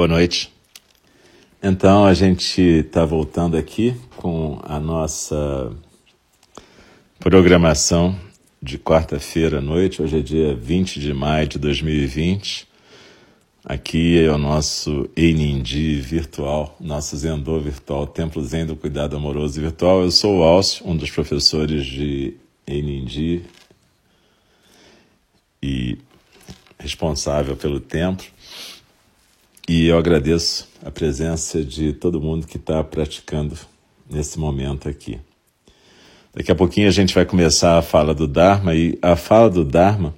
Boa noite. Então a gente está voltando aqui com a nossa programação de quarta-feira à noite. Hoje é dia 20 de maio de 2020. Aqui é o nosso Enindi virtual, nosso Zendô virtual, Templo Zen do Cuidado Amoroso Virtual. Eu sou o Alcio, um dos professores de Enindi e responsável pelo templo. E eu agradeço a presença de todo mundo que está praticando nesse momento aqui. Daqui a pouquinho a gente vai começar a fala do Dharma, e a fala do Dharma,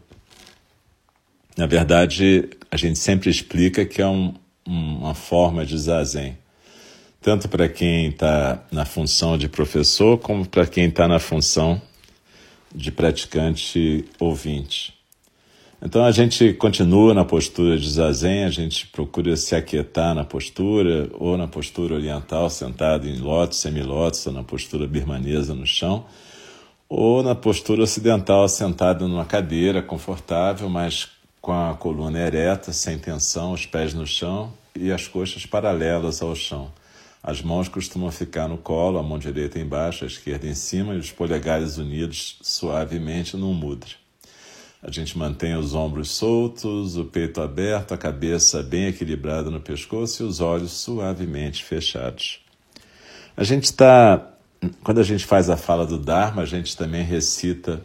na verdade, a gente sempre explica que é um, uma forma de zazen, tanto para quem está na função de professor, como para quem está na função de praticante ouvinte. Então a gente continua na postura de zazen, a gente procura se aquietar na postura, ou na postura oriental, sentado em lótus, semilótus, ou na postura birmanesa no chão, ou na postura ocidental, sentado numa cadeira confortável, mas com a coluna ereta, sem tensão, os pés no chão e as coxas paralelas ao chão. As mãos costumam ficar no colo, a mão direita embaixo, a esquerda em cima e os polegares unidos suavemente no mudra. A gente mantém os ombros soltos, o peito aberto, a cabeça bem equilibrada no pescoço e os olhos suavemente fechados. A gente está. Quando a gente faz a fala do Dharma, a gente também recita,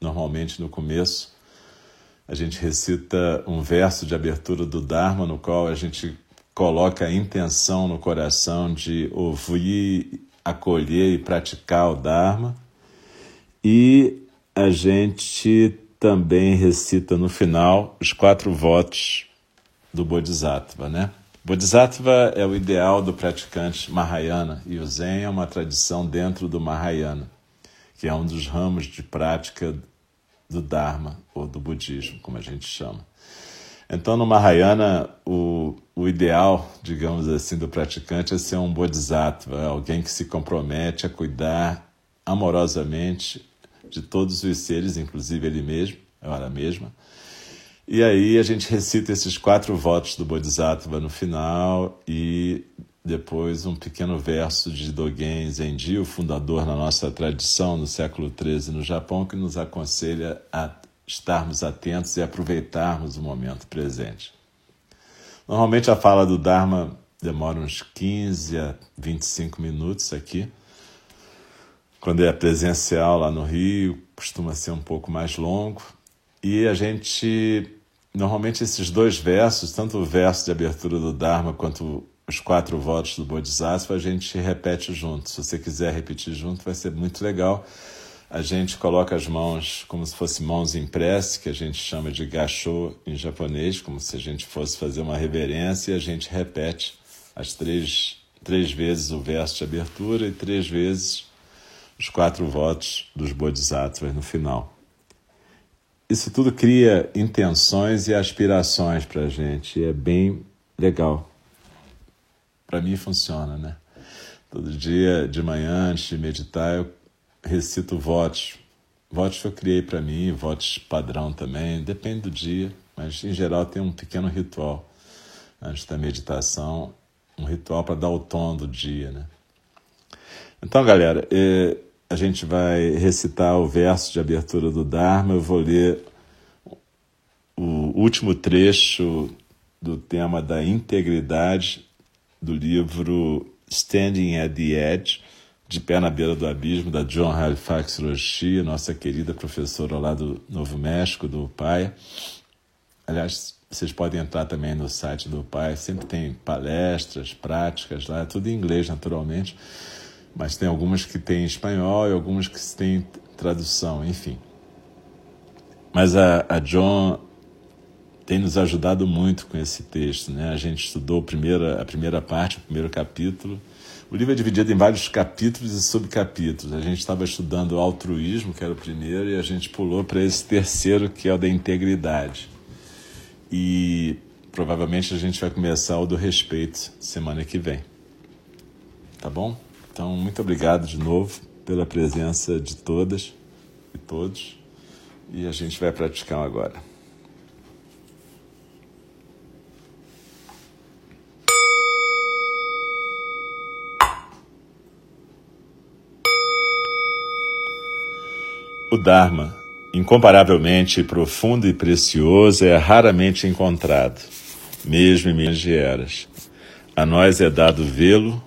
normalmente no começo, a gente recita um verso de abertura do Dharma, no qual a gente coloca a intenção no coração de ouvir, acolher e praticar o Dharma. E a gente também recita no final os quatro votos do Bodhisattva, né? Bodhisattva é o ideal do praticante Mahayana e o Zen é uma tradição dentro do Mahayana, que é um dos ramos de prática do Dharma ou do budismo, como a gente chama. Então, no Mahayana, o, o ideal, digamos assim, do praticante é ser um bodhisattva, alguém que se compromete a cuidar amorosamente de todos os seres, inclusive ele mesmo, ela mesma. E aí a gente recita esses quatro votos do Bodhisattva no final e depois um pequeno verso de Dogen Zenji, o fundador na nossa tradição no século XIII no Japão, que nos aconselha a estarmos atentos e aproveitarmos o momento presente. Normalmente a fala do Dharma demora uns 15 a 25 minutos aqui, quando é presencial lá no Rio, costuma ser um pouco mais longo. E a gente, normalmente, esses dois versos, tanto o verso de abertura do Dharma quanto os quatro votos do Bodhisattva, a gente repete junto. Se você quiser repetir junto, vai ser muito legal. A gente coloca as mãos como se fossem mãos em prece, que a gente chama de gachô em japonês, como se a gente fosse fazer uma reverência, e a gente repete as três, três vezes o verso de abertura e três vezes os quatro votos dos Bodhisattvas no final. Isso tudo cria intenções e aspirações para a gente, e é bem legal. Para mim funciona, né? Todo dia de manhã, antes de meditar, eu recito votos. Votos que eu criei para mim, votos padrão também, depende do dia, mas em geral tem um pequeno ritual antes da meditação, um ritual para dar o tom do dia, né? Então, galera, eh, a gente vai recitar o verso de abertura do Dharma. Eu vou ler o último trecho do tema da integridade do livro Standing at the Edge, de pé na beira do abismo, da John Halifax Roshi, nossa querida professora lá do Novo México, do PAI. Aliás, vocês podem entrar também no site do PAI, sempre tem palestras, práticas lá, tudo em inglês, naturalmente mas tem algumas que têm espanhol e algumas que têm tradução, enfim. Mas a, a John tem nos ajudado muito com esse texto, né? A gente estudou a primeira, a primeira parte, o primeiro capítulo. O livro é dividido em vários capítulos e subcapítulos. A gente estava estudando o altruísmo, que era o primeiro, e a gente pulou para esse terceiro, que é o da integridade. E provavelmente a gente vai começar o do respeito semana que vem. Tá bom? Então, muito obrigado de novo pela presença de todas e todos. E a gente vai praticar agora. O Dharma, incomparavelmente profundo e precioso, é raramente encontrado, mesmo em minhas eras. A nós é dado vê-lo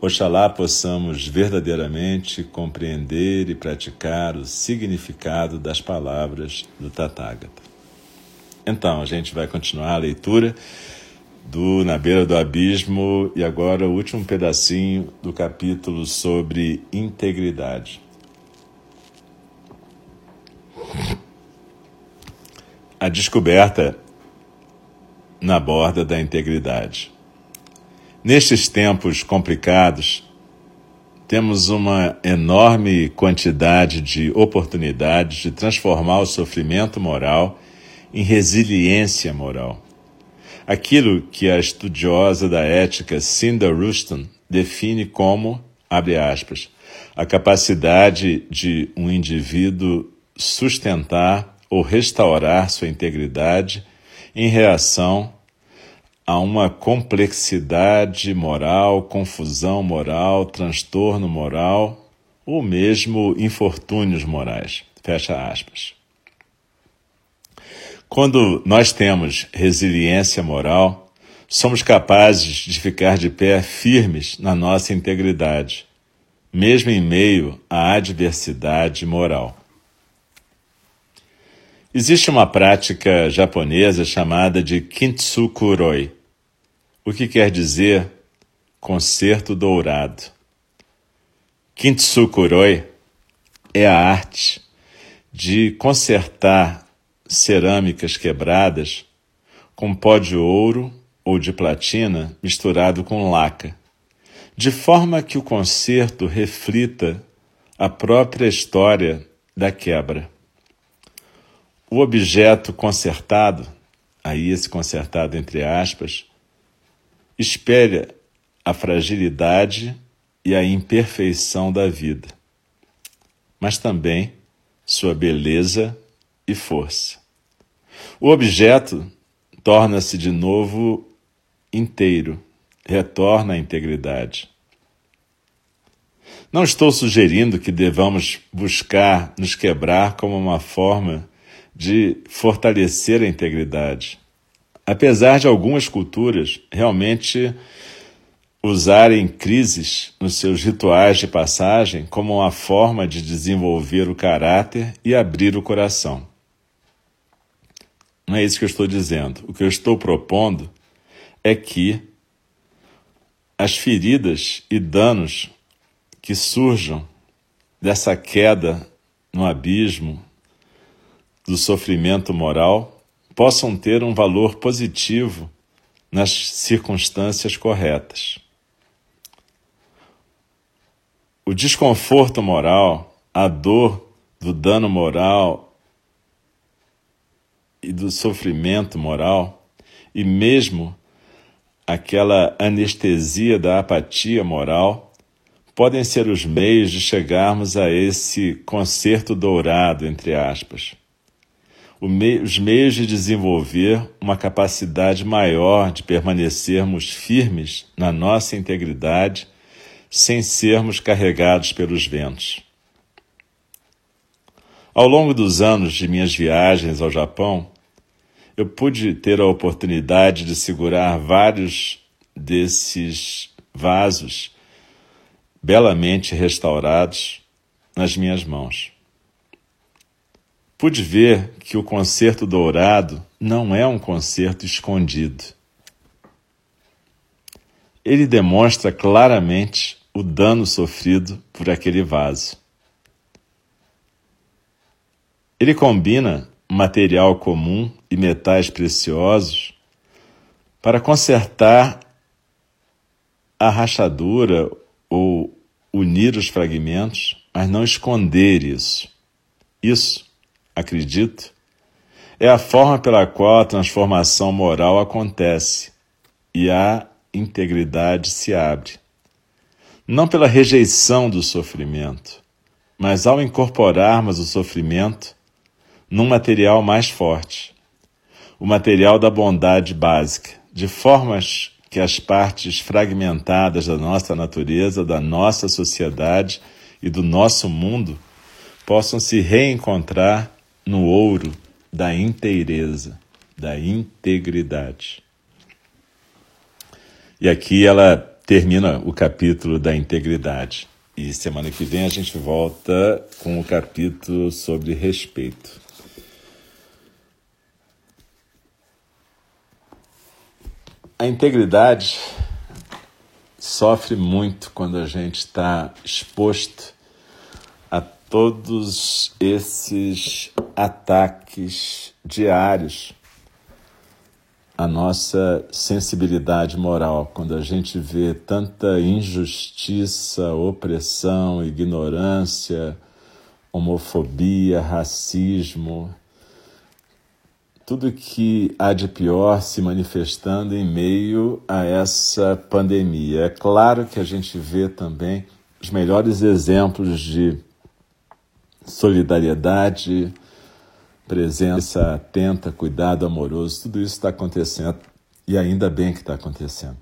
Oxalá possamos verdadeiramente compreender e praticar o significado das palavras do Tathagata. Então, a gente vai continuar a leitura do Na Beira do Abismo e agora o último pedacinho do capítulo sobre integridade. a descoberta na borda da integridade. Nestes tempos complicados, temos uma enorme quantidade de oportunidades de transformar o sofrimento moral em resiliência moral. Aquilo que a estudiosa da ética Cinda Ruston define como, abre aspas, a capacidade de um indivíduo sustentar ou restaurar sua integridade em reação a uma complexidade moral, confusão moral, transtorno moral ou mesmo infortúnios morais. Fecha aspas. Quando nós temos resiliência moral, somos capazes de ficar de pé firmes na nossa integridade, mesmo em meio à adversidade moral. Existe uma prática japonesa chamada de kintsukuroi, o que quer dizer concerto dourado. Kintsukuroi é a arte de consertar cerâmicas quebradas com pó de ouro ou de platina misturado com laca, de forma que o concerto reflita a própria história da quebra. O objeto consertado, aí esse consertado entre aspas, espelha a fragilidade e a imperfeição da vida, mas também sua beleza e força. O objeto torna-se de novo inteiro, retorna à integridade. Não estou sugerindo que devamos buscar nos quebrar como uma forma de fortalecer a integridade. Apesar de algumas culturas realmente usarem crises nos seus rituais de passagem como uma forma de desenvolver o caráter e abrir o coração. Não é isso que eu estou dizendo. O que eu estou propondo é que as feridas e danos que surjam dessa queda no abismo do sofrimento moral possam ter um valor positivo nas circunstâncias corretas. O desconforto moral, a dor do dano moral e do sofrimento moral, e mesmo aquela anestesia da apatia moral, podem ser os meios de chegarmos a esse concerto dourado, entre aspas os meios de desenvolver uma capacidade maior de permanecermos firmes na nossa integridade sem sermos carregados pelos ventos. Ao longo dos anos de minhas viagens ao Japão, eu pude ter a oportunidade de segurar vários desses vasos belamente restaurados nas minhas mãos pude ver que o concerto dourado não é um concerto escondido. Ele demonstra claramente o dano sofrido por aquele vaso. Ele combina material comum e metais preciosos para consertar a rachadura ou unir os fragmentos, mas não esconder isso. Isso, acredito, é a forma pela qual a transformação moral acontece e a integridade se abre. Não pela rejeição do sofrimento, mas ao incorporarmos o sofrimento num material mais forte, o material da bondade básica, de formas que as partes fragmentadas da nossa natureza, da nossa sociedade e do nosso mundo possam se reencontrar no ouro da inteireza, da integridade. E aqui ela termina o capítulo da integridade. E semana que vem a gente volta com o capítulo sobre respeito. A integridade sofre muito quando a gente está exposto a todos esses ataques diários à nossa sensibilidade moral, quando a gente vê tanta injustiça, opressão, ignorância, homofobia, racismo, tudo que há de pior se manifestando em meio a essa pandemia. É claro que a gente vê também os melhores exemplos de solidariedade, presença atenta, cuidado amoroso, tudo isso está acontecendo e ainda bem que está acontecendo.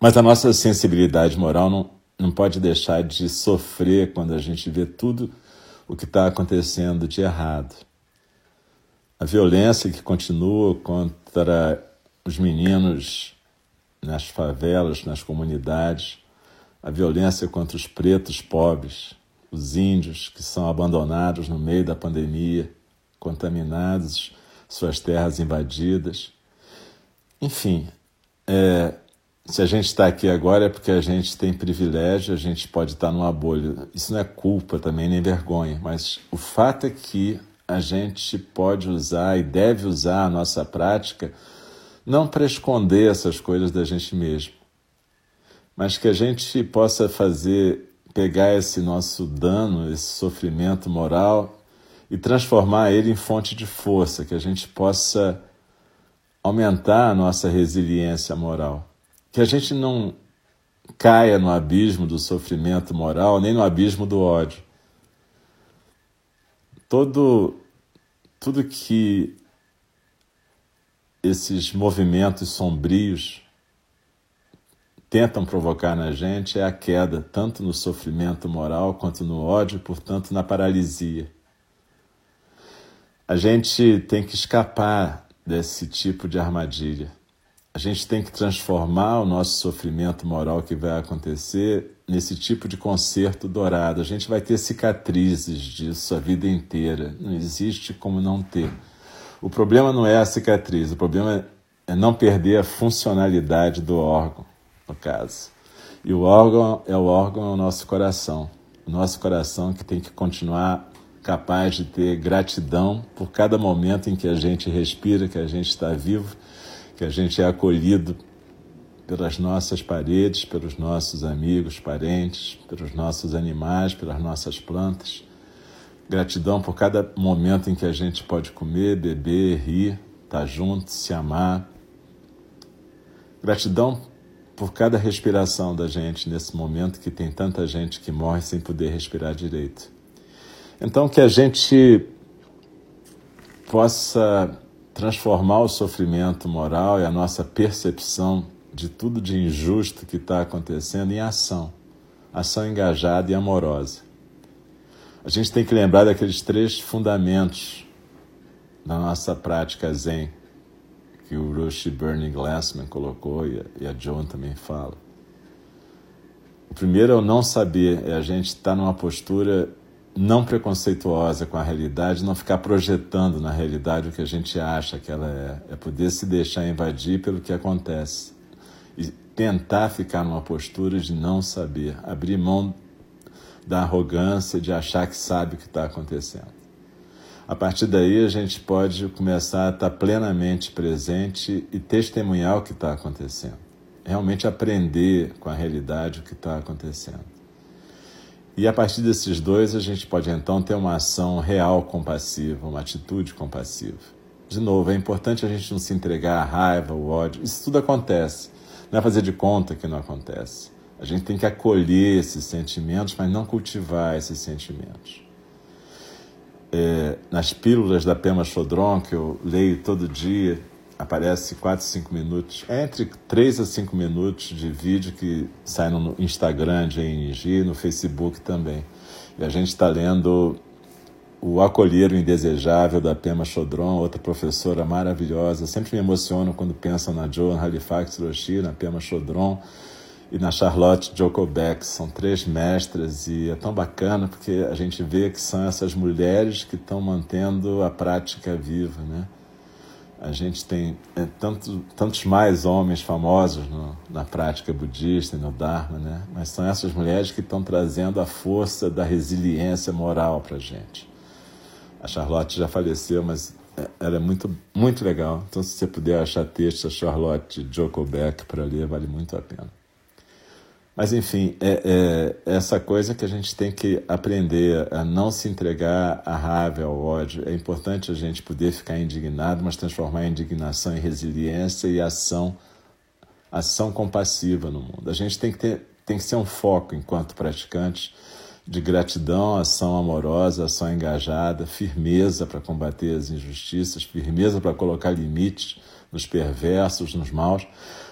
Mas a nossa sensibilidade moral não, não pode deixar de sofrer quando a gente vê tudo o que está acontecendo de errado a violência que continua contra os meninos nas favelas, nas comunidades, a violência contra os pretos pobres, os índios que são abandonados no meio da pandemia, contaminados, suas terras invadidas. Enfim, é, se a gente está aqui agora é porque a gente tem privilégio, a gente pode estar numa bolha. Isso não é culpa também, nem vergonha, mas o fato é que a gente pode usar e deve usar a nossa prática não para esconder essas coisas da gente mesmo, mas que a gente possa fazer, pegar esse nosso dano, esse sofrimento moral e transformar ele em fonte de força, que a gente possa aumentar a nossa resiliência moral, que a gente não caia no abismo do sofrimento moral, nem no abismo do ódio todo tudo que esses movimentos sombrios tentam provocar na gente é a queda, tanto no sofrimento moral quanto no ódio, portanto, na paralisia. A gente tem que escapar desse tipo de armadilha. A gente tem que transformar o nosso sofrimento moral que vai acontecer nesse tipo de concerto dourado. A gente vai ter cicatrizes disso a vida inteira. Não existe como não ter. O problema não é a cicatriz, o problema é não perder a funcionalidade do órgão, no caso. E o órgão é o órgão é o nosso coração. O nosso coração que tem que continuar capaz de ter gratidão por cada momento em que a gente respira, que a gente está vivo que a gente é acolhido pelas nossas paredes, pelos nossos amigos, parentes, pelos nossos animais, pelas nossas plantas. Gratidão por cada momento em que a gente pode comer, beber, rir, estar tá junto, se amar. Gratidão por cada respiração da gente nesse momento que tem tanta gente que morre sem poder respirar direito. Então, que a gente possa transformar o sofrimento moral e a nossa percepção de tudo de injusto que está acontecendo em ação, ação engajada e amorosa. A gente tem que lembrar daqueles três fundamentos da nossa prática Zen, que o Rushi Bernie Glassman colocou e a, a Joan também fala. O primeiro é o não saber, é a gente estar tá numa postura não preconceituosa com a realidade, não ficar projetando na realidade o que a gente acha que ela é, é poder se deixar invadir pelo que acontece. E, tentar ficar numa postura de não saber, abrir mão da arrogância de achar que sabe o que está acontecendo. A partir daí, a gente pode começar a estar plenamente presente e testemunhar o que está acontecendo. Realmente aprender com a realidade o que está acontecendo. E a partir desses dois, a gente pode então ter uma ação real compassiva, uma atitude compassiva. De novo, é importante a gente não se entregar à raiva, ao ódio. Isso tudo acontece. Não é fazer de conta que não acontece. A gente tem que acolher esses sentimentos, mas não cultivar esses sentimentos. É, nas pílulas da Pema Chodron, que eu leio todo dia, aparece 4, 5 minutos, é entre 3 a 5 minutos de vídeo que sai no Instagram de ENG, no Facebook também. E a gente está lendo o Acolher o Indesejável, da Pema Chodron, outra professora maravilhosa. Sempre me emociono quando penso na Joan Halifax Roshi, na Pema Chodron e na Charlotte Jokobeck. São três mestras e é tão bacana porque a gente vê que são essas mulheres que estão mantendo a prática viva, né? A gente tem é, tanto, tantos mais homens famosos no, na prática budista e no Dharma, né? mas são essas mulheres que estão trazendo a força da resiliência moral para a gente. A Charlotte já faleceu, mas é, ela é muito, muito legal. Então, se você puder achar texto da Charlotte Jokobeck para ler, vale muito a pena. Mas, enfim, é, é, essa coisa que a gente tem que aprender a não se entregar à raiva, ao ódio. É importante a gente poder ficar indignado, mas transformar a indignação em resiliência e ação, ação compassiva no mundo. A gente tem que, ter, tem que ser um foco, enquanto praticantes, de gratidão, ação amorosa, ação engajada, firmeza para combater as injustiças, firmeza para colocar limites nos perversos, nos maus,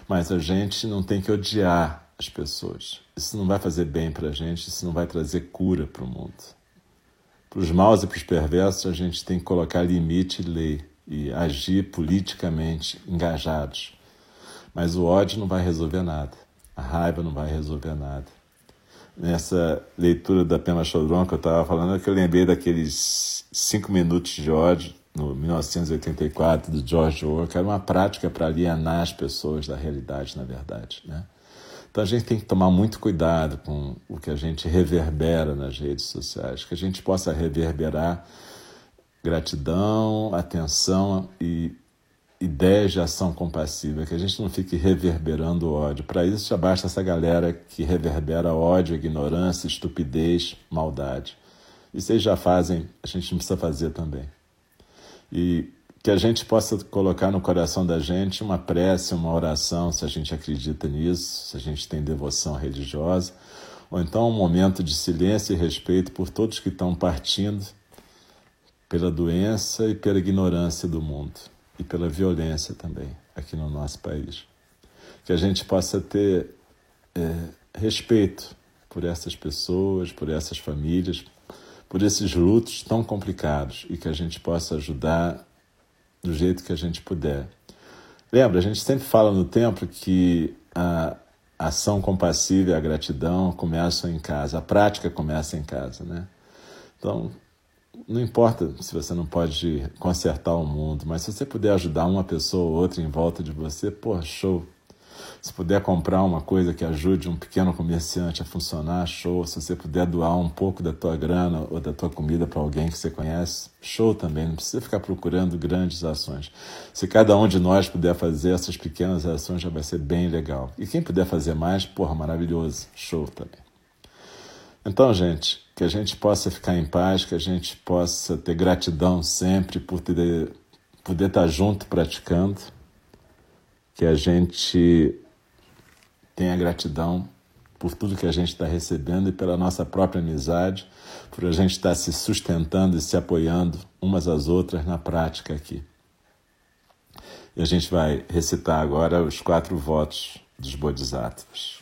mas a gente não tem que odiar as pessoas. Isso não vai fazer bem para a gente, isso não vai trazer cura para o mundo. Para os maus e para os perversos, a gente tem que colocar limite e lei e agir politicamente engajados. Mas o ódio não vai resolver nada, a raiva não vai resolver nada. Nessa leitura da Pema Chodron que eu estava falando, é que eu lembrei daqueles cinco minutos de ódio no 1984 do George Orwell, que era uma prática para alienar as pessoas da realidade, na verdade, né? Então a gente tem que tomar muito cuidado com o que a gente reverbera nas redes sociais, que a gente possa reverberar gratidão, atenção e ideias de ação compassiva, que a gente não fique reverberando ódio. Para isso já basta essa galera que reverbera ódio, ignorância, estupidez, maldade. Isso eles já fazem, a gente não precisa fazer também. E que a gente possa colocar no coração da gente uma prece, uma oração, se a gente acredita nisso, se a gente tem devoção religiosa, ou então um momento de silêncio e respeito por todos que estão partindo pela doença e pela ignorância do mundo e pela violência também aqui no nosso país. Que a gente possa ter é, respeito por essas pessoas, por essas famílias, por esses lutos tão complicados e que a gente possa ajudar do jeito que a gente puder. Lembra, a gente sempre fala no templo que a ação compassiva e a gratidão começam em casa, a prática começa em casa, né? Então, não importa se você não pode consertar o mundo, mas se você puder ajudar uma pessoa ou outra em volta de você, pô, show. Se puder comprar uma coisa que ajude um pequeno comerciante a funcionar, show. Se você puder doar um pouco da tua grana ou da tua comida para alguém que você conhece, show também. Não precisa ficar procurando grandes ações. Se cada um de nós puder fazer essas pequenas ações, já vai ser bem legal. E quem puder fazer mais, porra, maravilhoso. Show também. Então, gente, que a gente possa ficar em paz, que a gente possa ter gratidão sempre por ter, poder estar junto praticando, que a gente tenha gratidão por tudo que a gente está recebendo e pela nossa própria amizade, por a gente estar tá se sustentando e se apoiando umas às outras na prática aqui. E a gente vai recitar agora os quatro votos dos Bodhisattvas.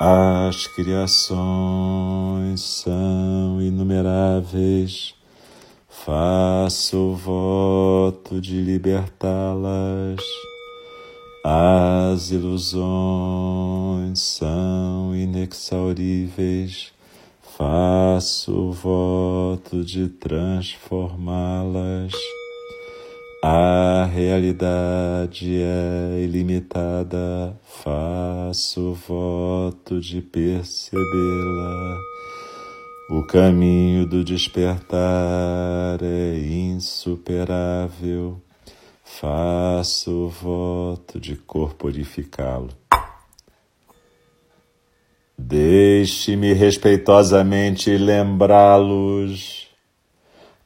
As criações são inumeráveis faço voto de libertá-las. As ilusões são inexauríveis, faço voto de transformá-las. A realidade é ilimitada, faço voto de percebê-la. O caminho do despertar é insuperável. Faço voto de corporificá-lo. Deixe-me respeitosamente lembrá-los.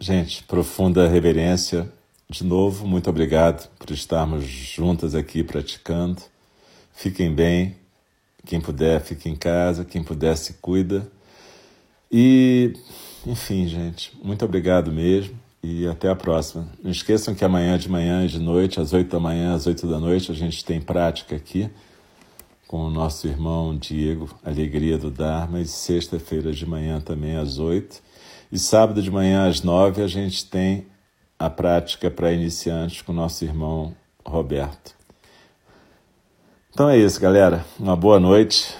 Gente, profunda reverência. De novo, muito obrigado por estarmos juntas aqui praticando. Fiquem bem. Quem puder, fique em casa. Quem puder, se cuida. E, enfim, gente, muito obrigado mesmo e até a próxima. Não esqueçam que amanhã de manhã e de noite, às 8 da manhã, às 8 da noite, a gente tem prática aqui com o nosso irmão Diego, Alegria do Dharma, e sexta-feira de manhã também às 8. E sábado de manhã às 9 a gente tem a prática para iniciantes com nosso irmão Roberto. Então é isso, galera. Uma boa noite.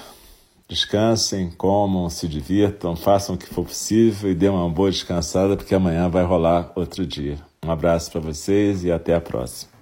Descansem, comam, se divirtam, façam o que for possível e dêem uma boa descansada, porque amanhã vai rolar outro dia. Um abraço para vocês e até a próxima.